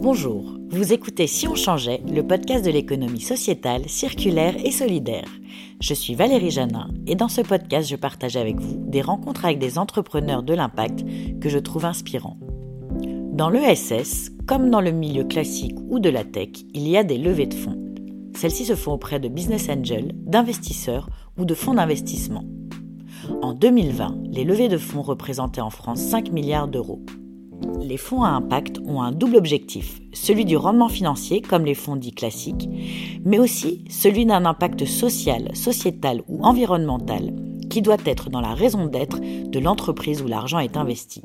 Bonjour, vous écoutez Si on changeait, le podcast de l'économie sociétale, circulaire et solidaire. Je suis Valérie Janin et dans ce podcast, je partage avec vous des rencontres avec des entrepreneurs de l'impact que je trouve inspirants. Dans l'ESS, comme dans le milieu classique ou de la tech, il y a des levées de fonds. Celles-ci se font auprès de business angels, d'investisseurs ou de fonds d'investissement. En 2020, les levées de fonds représentaient en France 5 milliards d'euros. Les fonds à impact ont un double objectif, celui du rendement financier comme les fonds dits classiques, mais aussi celui d'un impact social, sociétal ou environnemental qui doit être dans la raison d'être de l'entreprise où l'argent est investi.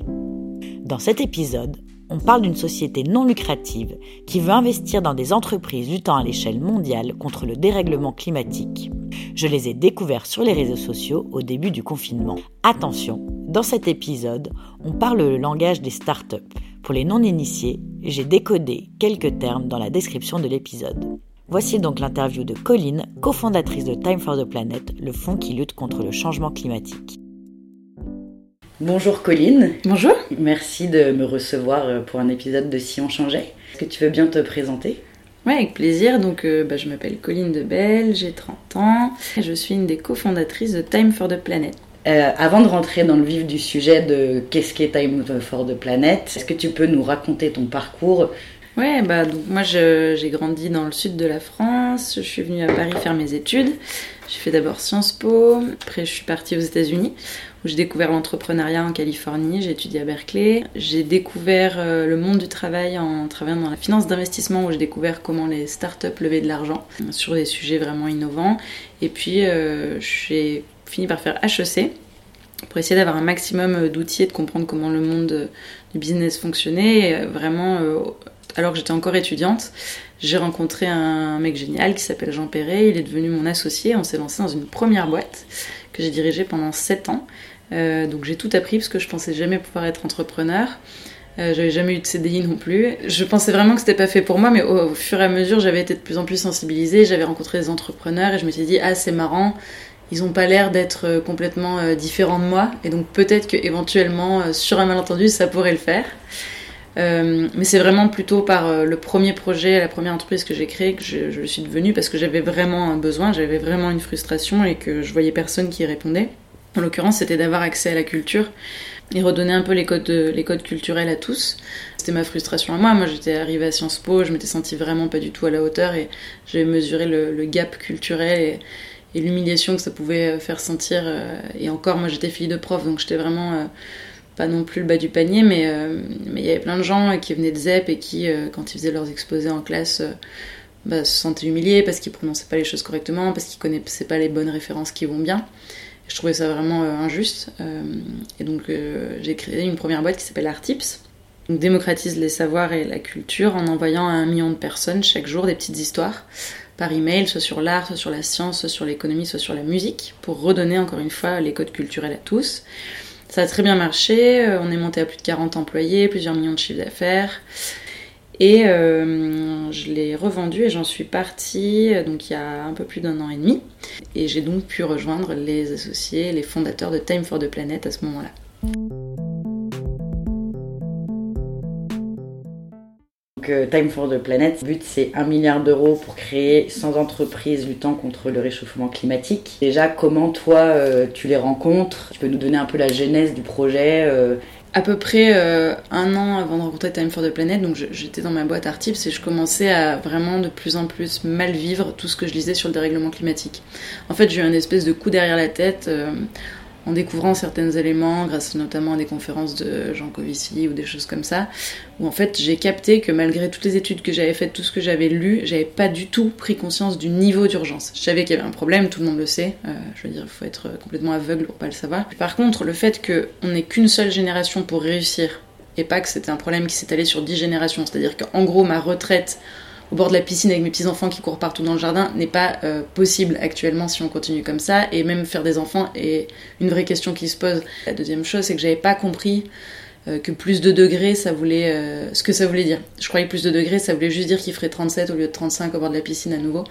Dans cet épisode, on parle d'une société non lucrative qui veut investir dans des entreprises luttant à l'échelle mondiale contre le dérèglement climatique. Je les ai découverts sur les réseaux sociaux au début du confinement. Attention, dans cet épisode, on parle le langage des startups. Pour les non-initiés, j'ai décodé quelques termes dans la description de l'épisode. Voici donc l'interview de Colline, cofondatrice de Time for the Planet, le fonds qui lutte contre le changement climatique. Bonjour Colline. Bonjour. Merci de me recevoir euh, pour un épisode de Si on changeait. Est-ce que tu veux bien te présenter? Oui, avec plaisir. Donc, euh, bah, je m'appelle Colline Debelle, j'ai 30 ans. Je suis une des cofondatrices de Time for the Planet. Euh, avant de rentrer dans le vif du sujet de qu'est-ce qu'est Time for the Planet, est-ce que tu peux nous raconter ton parcours? Ouais, bah donc moi j'ai grandi dans le sud de la France, je suis venue à Paris faire mes études. J'ai fait d'abord Sciences Po, après je suis partie aux États-Unis où j'ai découvert l'entrepreneuriat en Californie, j'ai étudié à Berkeley. J'ai découvert euh, le monde du travail en travaillant dans la finance d'investissement où j'ai découvert comment les startups levaient de l'argent sur des sujets vraiment innovants. Et puis euh, j'ai fini par faire HEC pour essayer d'avoir un maximum d'outils et de comprendre comment le monde du business fonctionnait. vraiment, euh, alors que j'étais encore étudiante, j'ai rencontré un mec génial qui s'appelle Jean Perret. Il est devenu mon associé. On s'est lancé dans une première boîte que j'ai dirigée pendant 7 ans. Euh, donc j'ai tout appris parce que je pensais jamais pouvoir être entrepreneur. Euh, j'avais jamais eu de CDI non plus. Je pensais vraiment que c'était pas fait pour moi, mais au, fur et à mesure, j'avais été de plus en plus sensibilisée. J'avais rencontré des entrepreneurs et je me suis dit, ah, c'est marrant, ils ont pas l'air d'être euh, complètement différents de moi. Et donc peut-être que éventuellement, sur un malentendu, ça pourrait le faire. mais c'est vraiment plutôt par le premier projet, la première entreprise que j'ai créée que je, suis devenue parce que j'avais vraiment un besoin, j'avais vraiment une frustration et que je voyais personne qui répondait. En l'occurrence, c'était d'avoir accès à la culture et redonner un peu les codes, les codes culturels à tous. C'était ma frustration à moi. Moi, j'étais arrivée à Sciences Po, je m'étais sentie vraiment pas du tout à la hauteur et j'avais mesuré le, gap culturel l'humiliation que ça pouvait faire sentir. Euh, et encore, moi, j'étais fille de prof, donc j'étais vraiment euh, pas non plus le bas du panier, mais euh, il y avait plein de gens qui venaient de ZEP et qui, quand ils faisaient leurs exposés en classe, bah, se sentaient humiliés parce qu'ils prononçaient pas les choses correctement, parce qu'ils connaissaient pas les bonnes références qui vont bien. Je trouvais ça vraiment euh, injuste. Euh, et donc euh, j'ai créé une première boîte qui s'appelle Artips. Donc démocratise les savoirs et la culture en envoyant à un million de personnes chaque jour des petites histoires par email, soit sur l'art, soit sur la science, soit sur l'économie, soit sur la musique, pour redonner encore une fois les codes culturels à tous. Ça a très bien marché, on est monté à plus de 40 employés, plusieurs millions de chiffres d'affaires. Et euh, je l'ai revendu et j'en suis partie euh, donc il y a un peu plus d'un an et demi. Et j'ai donc pu rejoindre les associés, les fondateurs de Time for the Planet à ce moment-là. Donc, euh, Time for the Planet, le but c'est 1 milliard d'euros pour créer 100 entreprises luttant contre le réchauffement climatique. Déjà, comment toi tu les rencontres? Tu peux nous donner un peu la genèse du projet à peu près euh, un an avant de rencontrer Time for the Planet, donc j'étais dans ma boîte Artips et je commençais à vraiment de plus en plus mal vivre tout ce que je lisais sur le dérèglement climatique. En fait, j'ai eu un espèce de coup derrière la tête. En découvrant certains éléments, grâce notamment à des conférences de Jean Covici ou des choses comme ça, où en fait j'ai capté que malgré toutes les études que j'avais faites, tout ce que j'avais lu, j'avais pas du tout pris conscience du niveau d'urgence. Je savais qu'il y avait un problème, tout le monde le sait, euh, je veux dire, il faut être complètement aveugle pour pas le savoir. Par contre, le fait qu'on n'ait qu'une seule génération pour réussir, et pas que c'était un problème qui s'est allé sur dix générations, c'est-à-dire qu'en gros ma retraite au bord de la piscine avec mes petits-enfants qui courent partout dans le jardin n'est pas euh, possible actuellement si on continue comme ça. Et même faire des enfants est une vraie question qui se pose. La deuxième chose, c'est que j'avais pas compris euh, que plus de degrés, ça voulait euh, ce que ça voulait dire. Je croyais plus de degrés, ça voulait juste dire qu'il ferait 37 au lieu de 35 au bord de la piscine à nouveau,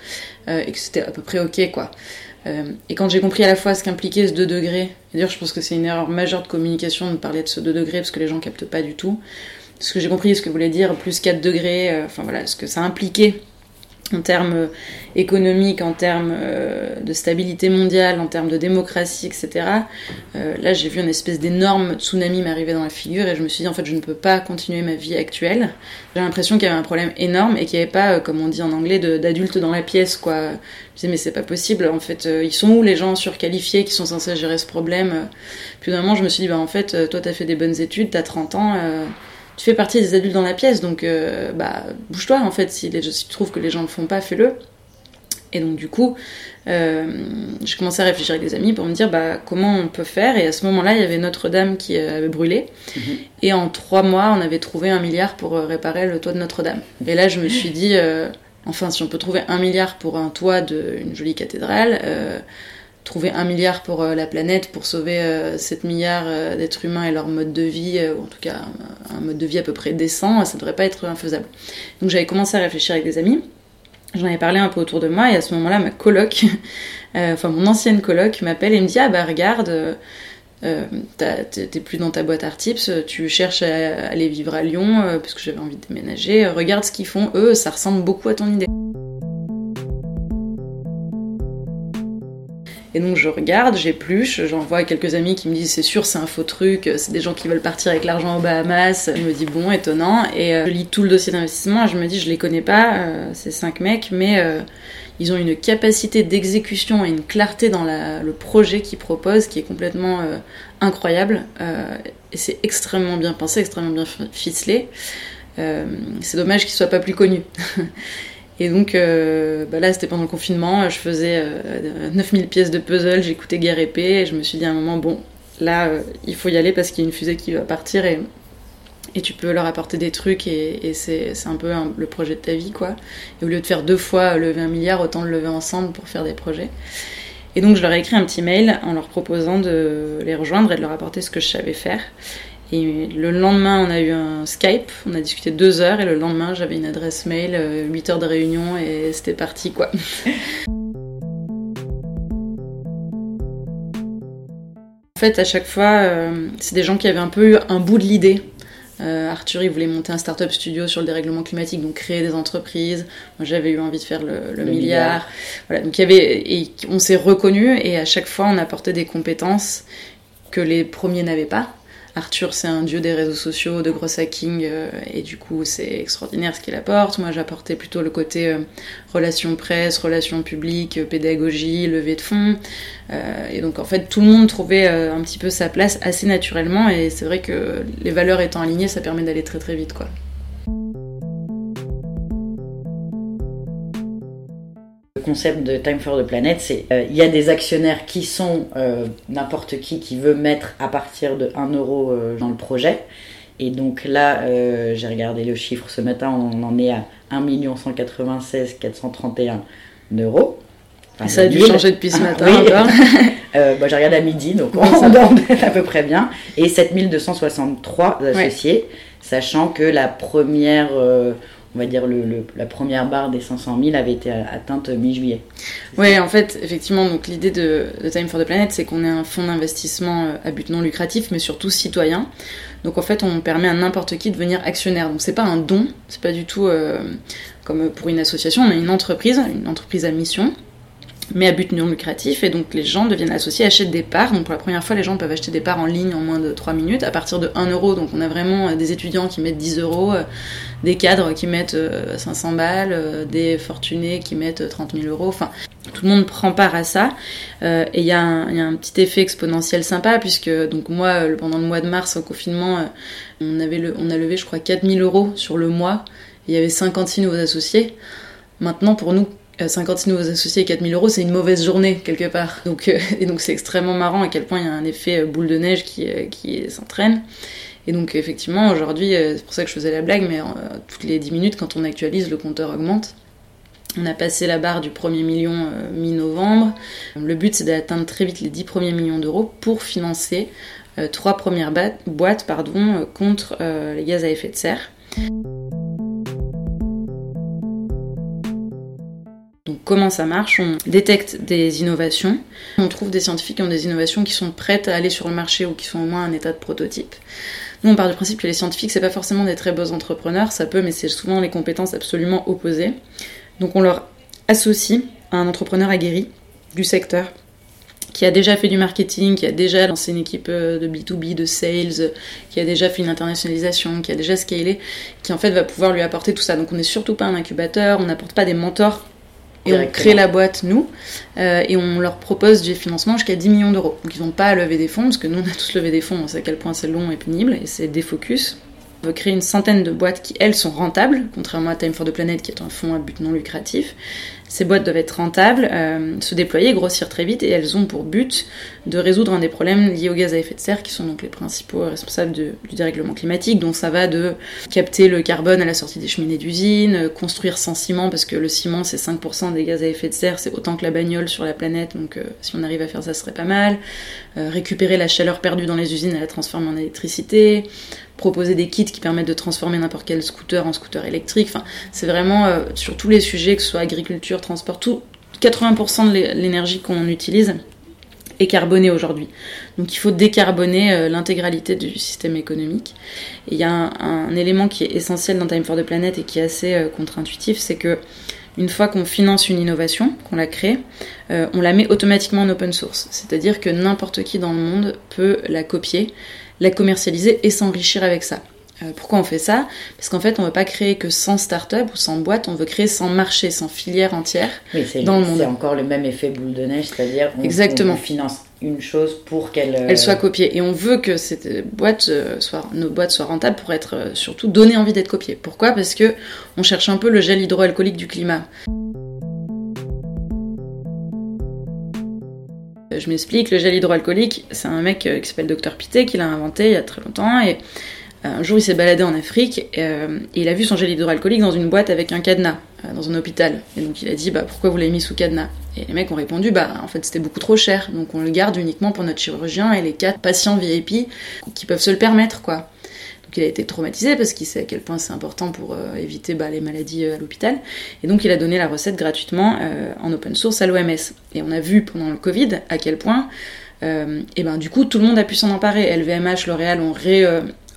et que c'était à peu près ok, quoi. et quand j'ai compris à la fois ce qu'impliquait ce 2 degrés, d'ailleurs je pense que c'est une erreur majeure de communication de parler de ce 2 degrés parce que les gens captent pas du tout, ce que j'ai compris, ce que voulait dire plus 4 degrés, enfin voilà, ce que ça impliquait en termes euh, économiques, en termes euh, de stabilité mondiale, en termes de démocratie, etc. Euh, là, j'ai vu une espèce d'énorme tsunami m'arriver dans la figure et je me suis dit, en fait, je ne peux pas continuer ma vie actuelle. J'ai l'impression qu'il y avait un problème énorme et qu'il n'y avait pas, comme on dit en anglais, d'adultes dans la pièce, quoi. Je me disais, mais c'est pas possible, en fait, ils sont où les gens surqualifiés qui sont censés gérer ce problème? Puis d'un moment, je me suis dit, bah, en fait, toi, t'as fait des bonnes études, t'as 30 ans tu fais partie des adultes dans la pièce, donc euh, bah, bouge-toi en fait. Si, les, si, tu trouves que les gens ne le font pas, fais-le. Et donc du coup, euh, j'ai commencé à réfléchir avec des amis pour me dire bah, comment on peut faire? Et à ce moment-là, il y avait Notre-Dame qui euh, avait brûlé. Mhm. Et en trois mois, on avait trouvé un milliard pour réparer le toit de Notre-Dame. Et là, je me suis dit, enfin, si on peut trouver un milliard pour un toit d'une jolie cathédrale, trouver un milliard pour euh, la planète, pour sauver 7 euh, milliards euh, d'êtres humains et leur mode de vie, ou en tout cas un mode de vie à peu près décent, ça ne devrait pas être infaisable. Donc j'avais commencé à réfléchir avec des amis, j'en avais parlé un peu autour de moi, et à ce moment-là, ma coloc, enfin mon ancienne coloc, m'appelle et me dit Ah bah regarde, t'es plus dans ta boîte Artips, tu cherches à aller vivre à Lyon, parce que j'avais envie de déménager, regarde ce qu'ils font, eux, ça ressemble beaucoup à ton idée. Et donc je regarde, j'épluche, j'envoie quelques amis qui me disent c'est sûr c'est un faux truc, c'est des gens qui veulent partir avec l'argent aux Bahamas. Je me dis bon, étonnant. Et euh, je lis tout le dossier d'investissement et je me dis je les connais pas, euh, ces cinq mecs, mais euh, ils ont une capacité d'exécution et une clarté dans le projet qu'ils proposent qui est complètement incroyable. et c'est extrêmement bien pensé, extrêmement bien ficelé. c'est dommage qu'ils soient pas plus connus. Et donc euh, bah là, c'était pendant le confinement, je faisais 9000 euh, pièces de puzzle, j'écoutais Guerre épée, et je me suis dit à un moment, bon, là, euh, il faut y aller parce qu'il y a une fusée qui va partir et, et tu peux leur apporter des trucs et, c'est un peu le projet de ta vie, quoi. Et au lieu de faire deux fois lever un milliard, autant le lever ensemble pour faire des projets. Et donc je leur ai écrit un petit mail en leur proposant de les rejoindre et de leur apporter ce que je savais faire. Et le lendemain, on a eu un Skype, on a discuté deux heures, et le lendemain, j'avais une adresse mail, 8 euh, heures de réunion, et c'était parti, quoi. en fait, à chaque fois, euh, c'est des gens qui avaient un peu eu un bout de l'idée. Euh, Arthur, il voulait monter un startup studio sur le dérèglement climatique, donc créer des entreprises. Moi, j'avais eu envie de faire le, milliard. Voilà, donc il y avait, et on s'est reconnus, et à chaque fois, on apportait des compétences que les premiers n'avaient pas. Arthur, c'est un dieu des réseaux sociaux, de gros hacking, euh, et du coup, c'est extraordinaire ce qu'il apporte. Moi, j'apportais plutôt le côté euh, relations presse, relations publiques, euh, pédagogie, levée de fonds. et donc, en fait, tout le monde trouvait un petit peu sa place assez naturellement, et c'est vrai que les valeurs étant alignées, ça permet d'aller très très vite, quoi. Concept de Time for the Planet, c'est euh, il y a des actionnaires qui sont euh, n'importe qui qui veut mettre à partir de 1 euro euh, dans le projet. Et donc là, j'ai regardé le chiffre ce matin, on en est à 1 196 431 euros. ça a dû changer depuis ce ah, matin bah, j'ai regardé à midi, donc on dort à peu près bien. Et 7263 associés, sachant que la première on va dire, le, la première barre des 500 000 avait été atteinte mi-juillet. Oui, en fait, effectivement, donc l'idée de, Time for the Planet, c'est qu'on est un fonds d'investissement euh, à but non lucratif, mais surtout citoyen. Donc en fait, on permet à n'importe qui de devenir actionnaire. Donc c'est pas un don, c'est pas du tout euh, comme pour une association, on est une entreprise, une entreprise à mission mais à but non lucratif. Et donc les gens deviennent associés, achètent des parts. Donc pour la première fois, les gens peuvent acheter des parts en ligne en moins de 3 minutes à partir de 1 euro. Donc on a vraiment euh, des étudiants qui mettent 10 euros, euh, des cadres qui mettent 500 euh, balles, des fortunés qui mettent 30 000 euros. Enfin, tout le monde prend part à ça. et il y, a un petit effet exponentiel sympa puisque donc moi, pendant le mois de mars, au confinement, on, avait on a levé, je crois, 4 000 euros sur le mois. Il y avait 56 nouveaux associés. Maintenant, pour nous, 56 nouveaux associés et 4000 euros, c'est une mauvaise journée quelque part. Donc, euh, et donc c'est extrêmement marrant à quel point il y a un effet euh, boule de neige qui, euh, qui s'entraîne. Et donc effectivement, aujourd'hui, c'est pour ça que je faisais la blague, mais toutes les 10 minutes, quand on actualise, le compteur augmente. On a passé la barre du premier million mi-novembre. Le but, c'est d'atteindre très vite les 10 premiers millions d'euros pour financer trois premières boîtes pardon, contre les gaz à effet de serre. Comment ça marche On détecte des innovations, on trouve des scientifiques qui ont des innovations qui sont prêtes à aller sur le marché ou qui sont au moins un état de prototype. Nous, on part du principe que les scientifiques, c'est pas forcément des très beaux entrepreneurs, ça peut, mais c'est souvent les compétences absolument opposées. Donc on leur associe un entrepreneur aguerri du secteur qui a déjà fait du marketing, qui a déjà lancé une équipe euh, de B2B, de sales, qui a déjà fait une internationalisation, qui a déjà scalé, qui en fait va pouvoir lui apporter tout ça. Donc on n'est surtout pas un incubateur, on n'apporte pas des mentors. Et on crée la boîte, nous, euh, et on leur propose du financement jusqu'à 10 millions d'euros. Donc ils n'ont pas à lever des fonds, parce que nous on a tous levé des fonds, on sait à quel point c'est long et pénible, et c'est des focus. On veut créer une centaine de boîtes qui, elles, sont rentables, contrairement à Time for the Planet, qui est un fonds à but non lucratif. Ces boîtes doivent être rentables, euh, se déployer, grossir très vite, et elles ont pour but de résoudre un des problèmes liés aux gaz à effet de serre, qui sont donc les principaux responsables du dérèglement climatique. Donc ça va de capter le carbone à la sortie des cheminées d'usine, construire sans ciment, parce que le ciment c'est 5% des gaz à effet de serre, c'est autant que la bagnole sur la planète, donc euh, si on arrive à faire ça, ce serait pas mal. Euh, récupérer la chaleur perdue dans les usines et la transformer en électricité, proposer des kits qui permettent de transformer n'importe quel scooter en scooter électrique. Enfin, c'est vraiment sur tous les sujets, que ce soit agriculture, transport, tout, 80% de l'énergie qu'on utilise est carbonée aujourd'hui. Donc il faut décarboner euh, l'intégralité du système économique. Il y a un, élément qui est essentiel dans Time for the Planet et qui est assez euh, contre-intuitif, c'est que une fois qu'on finance une innovation, qu'on la crée, euh, on la met automatiquement en open source. C'est-à-dire que n'importe qui dans le monde peut la copier, la commercialiser et s'enrichir avec ça. Euh, pourquoi on fait ça? Parce qu'en fait, on ne veut pas créer que 100 startups ou 100 boîtes, on veut créer 100 marchés, 100 filières entières dans le monde. C'est encore le même effet boule de neige, c'est-à-dire on, Exactement. finance une chose pour qu'elle Elle soit copiée. Et on veut que cette boîte euh, soit, nos boîtes soient rentables pour être euh, surtout donner envie d'être copiées. Pourquoi? Parce que on cherche un peu le gel hydroalcoolique du climat. Je m'explique, le gel hydroalcoolique, c'est un mec qui s'appelle Dr Pité qui l'a inventé il y a très longtemps et un jour, il s'est baladé en Afrique euh, et il a vu son gel hydroalcoolique dans une boîte avec un cadenas, euh, dans un hôpital. Et donc il a dit, bah pourquoi vous l'avez mis sous cadenas? Et les mecs ont répondu, bah en fait c'était beaucoup trop cher, donc on le garde uniquement pour notre chirurgien et les quatre patients VIP qui peuvent se le permettre, quoi. Donc il a été traumatisé parce qu'il sait à quel point c'est important pour euh, éviter bah, les maladies à l'hôpital. Et donc il a donné la recette gratuitement en open source à l'OMS. Et on a vu pendant le Covid à quel point et ben du coup tout le monde a pu s'en emparer. LVMH, L'Oréal ont ré,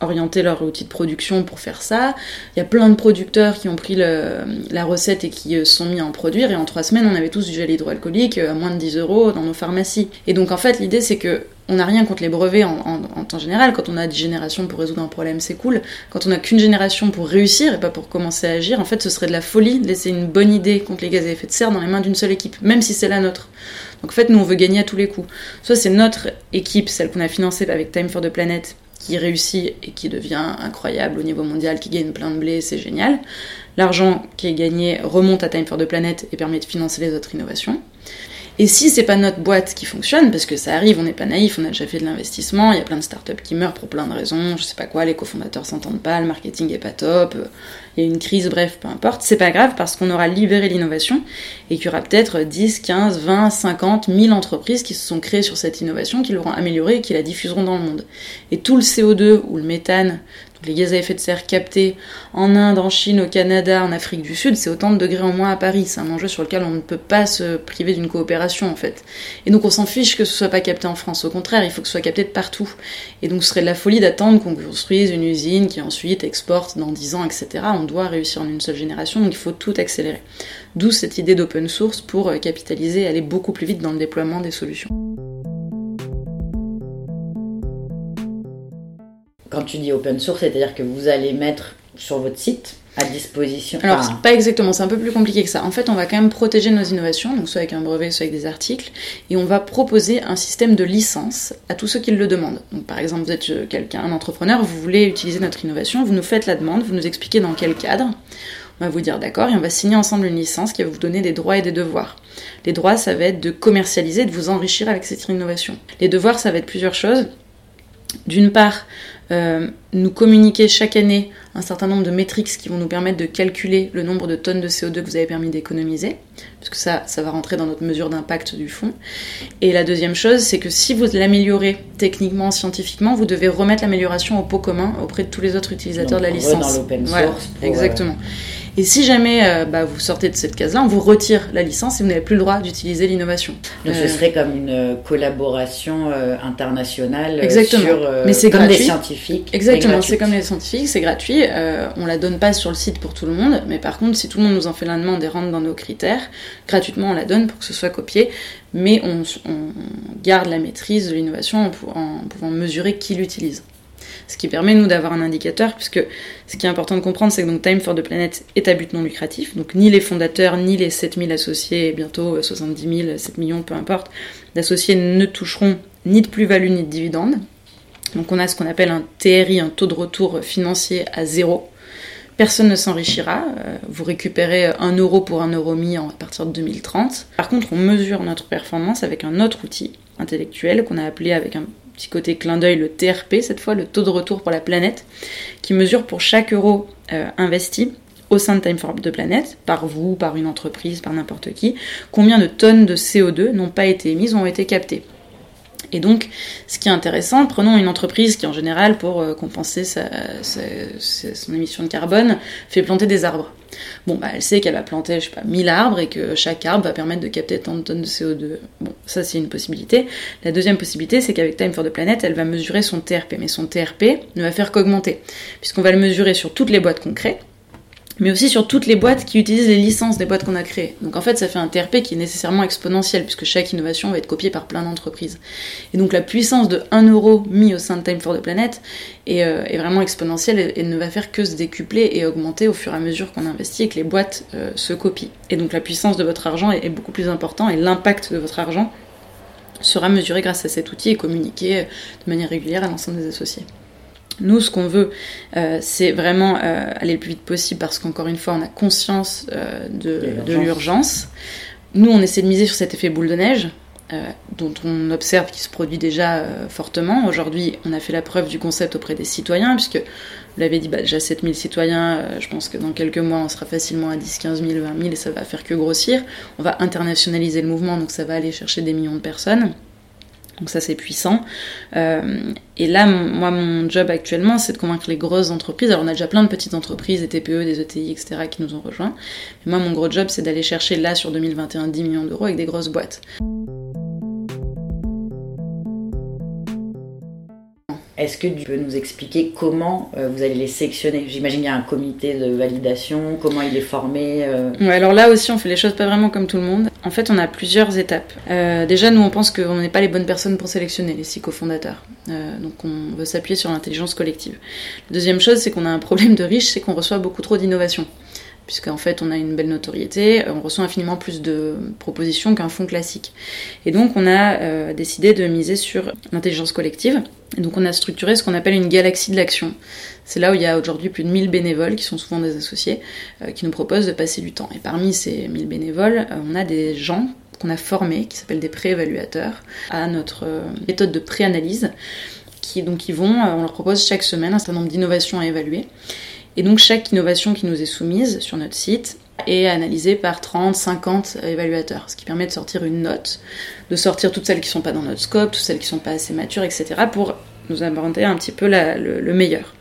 orienter leur outil de production pour faire ça. Il y a plein de producteurs qui ont pris la recette et qui euh, se sont mis à en produire. Et en trois semaines, on avait tous du gel hydroalcoolique euh, à moins de 10 euros dans nos pharmacies. Et donc en fait, l'idée c'est que on n'a rien contre les brevets en, temps général. Quand on a 10 générations pour résoudre un problème, c'est cool. Quand on n'a qu'une génération pour réussir et pas pour commencer à agir, en fait, ce serait de la folie de laisser une bonne idée contre les gaz à effet de serre dans les mains d'une seule équipe, même si c'est la nôtre. Donc en fait, nous, on veut gagner à tous les coups. Soit c'est notre équipe, celle qu'on a financée avec Time for the Planet, qui réussit et qui devient incroyable au niveau mondial, qui gagne plein de blé, c'est génial. L'argent qui est gagné remonte à Time for the Planet et permet de financer les autres innovations. Et si c'est pas notre boîte qui fonctionne, parce que ça arrive, on n'est pas naïf, on a déjà fait de l'investissement, il y a plein de startups qui meurent pour plein de raisons, je sais pas quoi, les cofondateurs s'entendent pas, le marketing est pas top, il y a une crise, bref, peu importe, c'est pas grave parce qu'on aura libéré l'innovation et qu'il y aura peut-être 10, 15, 20, 50, 1000 entreprises qui se sont créées sur cette innovation, qui l'auront améliorée et qui la diffuseront dans le monde. Et tout le CO2 ou le méthane les gaz à effet de serre captés en Inde, en Chine, au Canada, en Afrique du Sud, c'est autant de degrés en moins à Paris. C'est un enjeu sur lequel on ne peut pas se priver d'une coopération en fait. Et donc on s'en fiche que ce soit pas capté en France. Au contraire, il faut que ce soit capté de partout. Et donc ce serait de la folie d'attendre qu'on construise une usine qui ensuite exporte dans 10 ans, etc. On doit réussir en une seule génération, donc il faut tout accélérer. D'où cette idée d'open source pour capitaliser et aller beaucoup plus vite dans le déploiement des solutions. Quand tu dis open source, c'est-à-dire que vous allez mettre sur votre site à disposition. Alors, pas exactement, c'est un peu plus compliqué que ça. En fait, on va quand même protéger nos innovations, donc soit avec un brevet, soit avec des articles, et on va proposer un système de licence à tous ceux qui le demandent. Donc, par exemple, vous êtes euh, quelqu'un, un entrepreneur, vous voulez utiliser notre innovation, vous nous faites la demande, vous nous expliquez dans quel cadre. On va vous dire d'accord et on va signer ensemble une licence qui va vous donner des droits et des devoirs. Les droits, ça va être de commercialiser, de vous enrichir avec cette innovation. Les devoirs, ça va être plusieurs choses. D'une part, euh, nous communiquer chaque année un certain nombre de métriques qui vont nous permettre de calculer le nombre de tonnes de CO2 que vous avez permis d'économiser, puisque ça, ça va rentrer dans notre mesure d'impact du fonds. Et la deuxième chose, c'est que si vous l'améliorez techniquement, scientifiquement, vous devez remettre l'amélioration au pot commun auprès de tous les autres utilisateurs de la licence. Dans l'open source. Voilà, exactement. Et si jamais euh, bah, vous sortez de cette case-là, on vous retire la licence et vous n'avez plus le droit d'utiliser l'innovation. Donc ce serait comme une collaboration internationale Exactement. sur Mais c'est comme gratuit. des scientifiques. Exactement, c'est comme les scientifiques, c'est gratuit. on la donne pas sur le site pour tout le monde, mais par contre, si tout le monde nous en fait la demande et rentre dans nos critères, gratuitement on la donne pour que ce soit copié, mais on, on garde la maîtrise de l'innovation en, en pouvant mesurer qui l'utilise ce qui permet nous d'avoir un indicateur, puisque ce qui est important de comprendre, c'est que donc Time for the Planet est à but non lucratif, donc ni les fondateurs, ni les 7000 associés, bientôt 70 000, 7 millions, peu importe, d'associés ne toucheront ni de plus-value ni de dividendes. Donc on a ce qu'on appelle un TRI, un taux de retour financier à zéro. Personne ne s'enrichira. Vous récupérez 1 euro pour 1 euro mis à partir de 2030. Par contre, on mesure notre performance avec un autre outil intellectuel qu'on a appelé avec un petit côté clin d'œil le TRP, cette fois le taux de retour pour la planète, qui mesure pour chaque euro euh, investi au sein de Time for the Planet, par vous, par une entreprise, par n'importe qui, combien de tonnes de CO2 n'ont pas été émises, ont été captées. Et donc, ce qui est intéressant, prenons une entreprise qui, en général, pour euh, compenser sa, son émission de carbone, fait planter des arbres. Bon, bah, elle sait qu'elle va planter, je sais pas, 1000 arbres et que chaque arbre va permettre de capter tant de tonnes de CO2. Bon, ça, c'est une possibilité. La deuxième possibilité, c'est qu'avec Time for the Planet, elle va mesurer son TRP. Mais son TRP ne va faire qu'augmenter, puisqu'on va le mesurer sur toutes les boîtes crée, mais aussi sur toutes les boîtes qui utilisent les licences des boîtes qu'on a créées. Donc en fait, ça fait un TRP qui est nécessairement exponentiel, puisque chaque innovation va être copiée par plein d'entreprises. Et donc la puissance de 1 euro mis au sein de Time for the Planet est, euh, vraiment exponentielle et, ne va faire que se décupler et augmenter au fur et à mesure qu'on investit et que les boîtes euh, se copient. Et donc la puissance de votre argent est, est beaucoup plus importante et l'impact de votre argent sera mesuré grâce à cet outil et communiqué de manière régulière à l'ensemble des associés. Nous, ce qu'on veut, euh, c'est vraiment euh, aller le plus vite possible parce qu'encore une fois, on a conscience euh, de, de l'urgence. Nous, on essaie de miser sur cet effet boule de neige, dont on observe qu'il se produit déjà fortement. Aujourd'hui, on a fait la preuve du concept auprès des citoyens, puisque vous l'avez dit, bah, déjà 7000 citoyens, je pense que dans quelques mois, on sera facilement à 10, 15 000, 20 000, et ça va faire que grossir. On va internationaliser le mouvement, donc ça va aller chercher des millions de personnes. Donc ça c'est puissant. Euh, et là, mon, moi mon job actuellement, c'est de convaincre les grosses entreprises. Alors on a déjà plein de petites entreprises, des TPE, des ETI, etc. qui nous ont rejoints. Mais moi mon gros job, c'est d'aller chercher là sur 2021 10 millions d'euros avec des grosses boîtes. Est-ce que tu peux nous expliquer comment euh, vous allez les sélectionner? J'imagine qu'il y a un comité de validation, comment il est formé euh... ouais, Alors là aussi, on fait les choses pas vraiment comme tout le monde. En fait, on a plusieurs étapes. Euh, déjà, nous, on pense qu'on n'est pas les bonnes personnes pour sélectionner les six cofondateurs. Euh, donc, on veut s'appuyer sur l'intelligence collective. La deuxième chose, c'est qu'on a un problème de riche, c'est qu'on reçoit beaucoup trop d'innovation puisqu'en fait on a une belle notoriété, on reçoit infiniment plus de propositions qu'un fonds classique. Et donc on a euh, décidé de miser sur l'intelligence collective, et donc on a structuré ce qu'on appelle une galaxie de l'action. C'est là où il y a aujourd'hui plus de 1000 bénévoles, qui sont souvent des associés, euh, qui nous proposent de passer du temps. Et parmi ces 1000 bénévoles, euh, on a des gens qu'on a formés, qui s'appellent des préévaluateurs, à notre méthode de préanalyse, qui donc ils vont, on leur propose chaque semaine un certain nombre d'innovations à évaluer. Et donc chaque innovation qui nous est soumise sur notre site est analysée par 30, 50 évaluateurs, ce qui permet de sortir une note, de sortir toutes celles qui ne sont pas dans notre scope, toutes celles qui ne sont pas assez matures, etc., pour nous inventer un petit peu le, meilleur.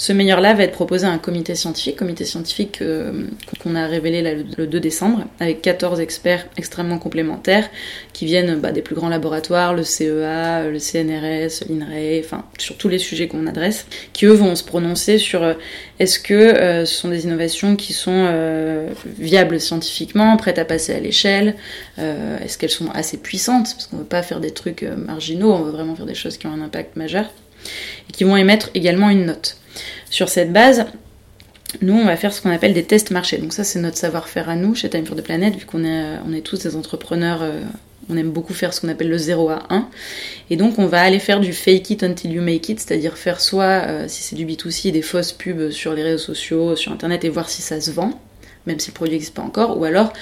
Ce meilleur-là va être proposé à un comité scientifique, comité scientifique euh, qu'on a révélé le 2 décembre, avec 14 experts extrêmement complémentaires qui viennent bah, des plus grands laboratoires, le CEA, le CNRS, l'INRAE, enfin sur tous les sujets qu'on adresse, qui eux vont se prononcer sur euh, est-ce que euh, ce sont des innovations qui sont viables scientifiquement, prêtes à passer à l'échelle, est-ce qu'elles sont assez puissantes, parce qu'on ne veut pas faire des trucs marginaux, on veut vraiment faire des choses qui ont un impact majeur, et qui vont émettre également une note. Sur cette base, nous, on va faire ce qu'on appelle des tests marchés. Donc ça, c'est notre savoir-faire à nous, chez Time for the Planet, vu qu'on est, on est tous des entrepreneurs, euh, on aime beaucoup faire ce qu'on appelle le 0 à 1. Et donc, on va aller faire du fake it until you make it, c'est-à-dire faire soit, euh, si c'est du B2C, des fausses pubs sur les réseaux sociaux, sur Internet, et voir si ça se vend, même si le produit n'existe pas encore, ou alors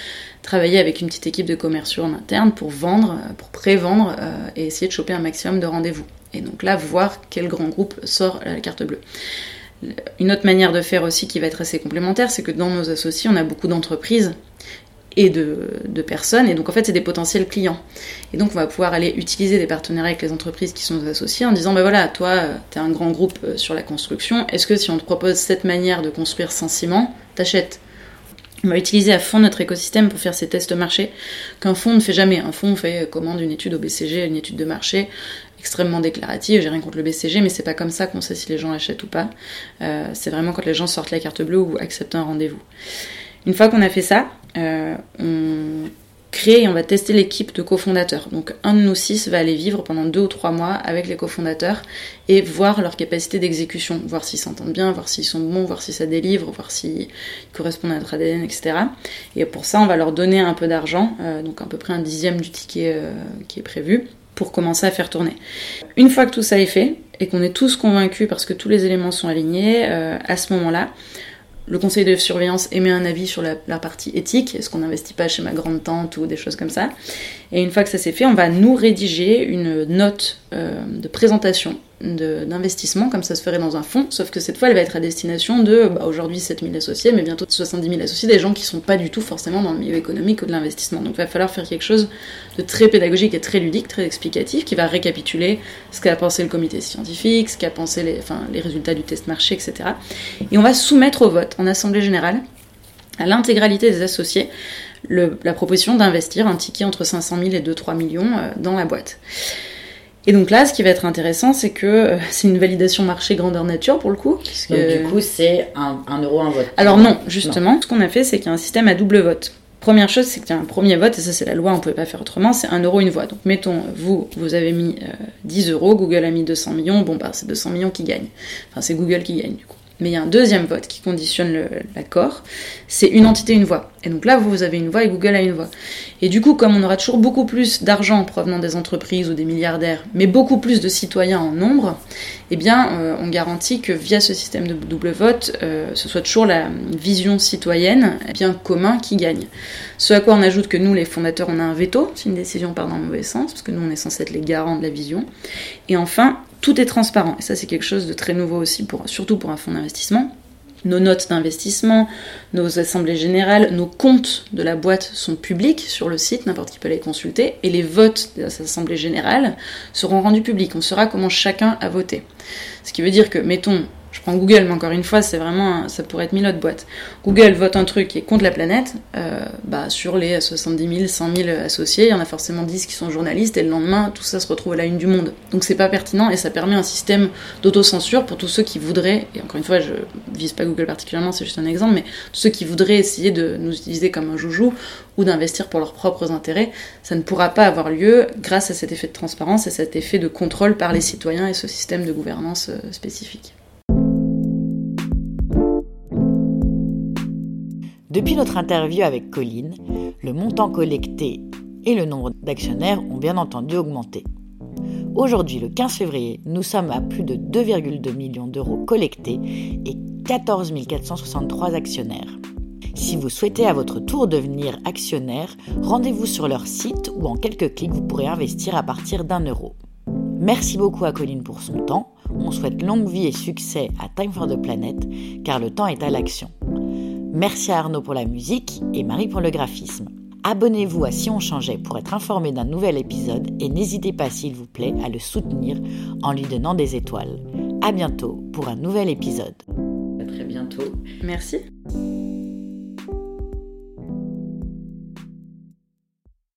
travailler avec une petite équipe de commerciaux en interne pour vendre, pour pré-vendre, euh, et essayer de choper un maximum de rendez-vous. Et donc là, voir quel grand groupe sort la carte bleue. Une autre manière de faire aussi qui va être assez complémentaire, c'est que dans nos associés, on a beaucoup d'entreprises et de, personnes, et donc en fait c'est des potentiels clients. Et donc on va pouvoir aller utiliser des partenariats avec les entreprises qui sont nos associés en disant, ben voilà, toi, tu es un grand groupe sur la construction, est-ce que si on te propose cette manière de construire sans ciment, t'achètes? On va utiliser à fond notre écosystème pour faire ces tests marché qu'un fonds ne fait jamais. Un fonds fait commande une étude au BCG, une étude de marché extrêmement déclarative. J'ai rien contre le BCG, mais c'est pas comme ça qu'on sait si les gens achètent ou pas. Euh, c'est vraiment quand les gens sortent la carte bleue ou acceptent un rendez-vous. Une fois qu'on a fait ça, euh, on crée et on va tester l'équipe de cofondateurs. Donc un de nous six va aller vivre pendant deux ou trois mois avec les cofondateurs et voir leur capacité d'exécution, voir s'ils s'entendent bien, voir s'ils sont bons, voir si ça délivre, voir s'ils correspondent à notre ADN, etc. Et pour ça, on va leur donner un peu d'argent, euh, donc à peu près un dixième du ticket qui est prévu, pour commencer à faire tourner. Une fois que tout ça est fait, et qu'on est tous convaincus parce que tous les éléments sont alignés, euh, à ce moment-là, le conseil de surveillance émet un avis sur la, partie éthique, est-ce qu'on n'investit pas chez ma grande tante ou des choses comme ça. Et une fois que ça s'est fait, on va nous rédiger une note euh, de présentation d'investissement, comme ça se ferait dans un fonds, sauf que cette fois elle va être à destination de bah, aujourd'hui 7000 associés, mais bientôt 70 000 associés, des gens qui sont pas du tout forcément dans le milieu économique ou de l'investissement. Donc il va falloir faire quelque chose de très pédagogique et très ludique, très explicatif, qui va récapituler ce qu'a pensé le comité scientifique, ce qu'a pensé les, enfin, les résultats du test marché, etc. Et on va soumettre au vote en assemblée générale à l'intégralité des associés la proposition d'investir un ticket entre 500 000 et 2-3 millions euh, dans la boîte. Et donc là, ce qui va être intéressant, c'est que euh, c'est une validation marché grandeur nature pour le coup. Donc du coup, c'est un, euro, un vote. Alors non, justement, ce qu'on a fait, c'est qu'il y a un système à double vote. Première chose, c'est qu'il y a un premier vote, et ça c'est la loi, on ne pouvait pas faire autrement, c'est un euro, une voix. Donc mettons, vous, vous avez mis 10 euh, euros, Google a mis 200 millions, bon bah c'est 200 millions qui gagnent. Enfin c'est Google qui gagne du coup mais il y a un deuxième vote qui conditionne l'accord, c'est une entité, une voix. Et donc là, vous avez une voix et Google a une voix. Et du coup, comme on aura toujours beaucoup plus d'argent provenant des entreprises ou des milliardaires, mais beaucoup plus de citoyens en nombre, eh bien, euh, on garantit que via ce système de double vote, euh, ce soit toujours la vision citoyenne, eh bien commun qui gagne. Ce à quoi on ajoute que nous, les fondateurs, on a un veto si une décision part dans le mauvais sens, parce que nous, on est censé être les garants de la vision. Et enfin, tout est transparent. Et ça, c'est quelque chose de très nouveau aussi, surtout pour un fonds d'investissement. Nos notes d'investissement, nos assemblées générales, nos comptes de la boîte sont publics sur le site, n'importe qui peut les consulter, et les votes des assemblées générales seront rendus publics. On saura comment chacun a voté. Ce qui veut dire que, mettons, prends Google, mais encore une fois, c'est vraiment, ça pourrait être mille autres boîtes. Google vote un truc est contre la planète, euh, bah, sur les 70 000, 100 000 associés, il y en a forcément 10 qui sont journalistes, et le lendemain, tout ça se retrouve à la une du monde. Donc c'est pas pertinent, et ça permet un système d'autocensure pour tous ceux qui voudraient, et encore une fois, je vise pas Google particulièrement, c'est juste un exemple, mais tous ceux qui voudraient essayer de nous utiliser comme un joujou, ou d'investir pour leurs propres intérêts, ça ne pourra pas avoir lieu grâce à cet effet de transparence et cet effet de contrôle par les citoyens et ce système de gouvernance euh, spécifique. Depuis notre interview avec Colline, le montant collecté et le nombre d'actionnaires ont bien entendu augmenté. Aujourd'hui, le 15 février, nous sommes à plus de 2,2 millions d'euros collectés et 14 463 actionnaires. Si vous souhaitez à votre tour devenir actionnaire, rendez-vous sur leur site où en quelques clics vous pourrez investir à partir d'un euro. Merci beaucoup à Colline pour son temps. On souhaite longue vie et succès à Time for the Planet car le temps est à l'action. Merci à Arnaud pour la musique et Marie pour le graphisme. Abonnez-vous à Si on changeait pour être informé d'un nouvel épisode et n'hésitez pas s'il vous plaît à le soutenir en lui donnant des étoiles. À bientôt pour un nouvel épisode. À très bientôt. Merci.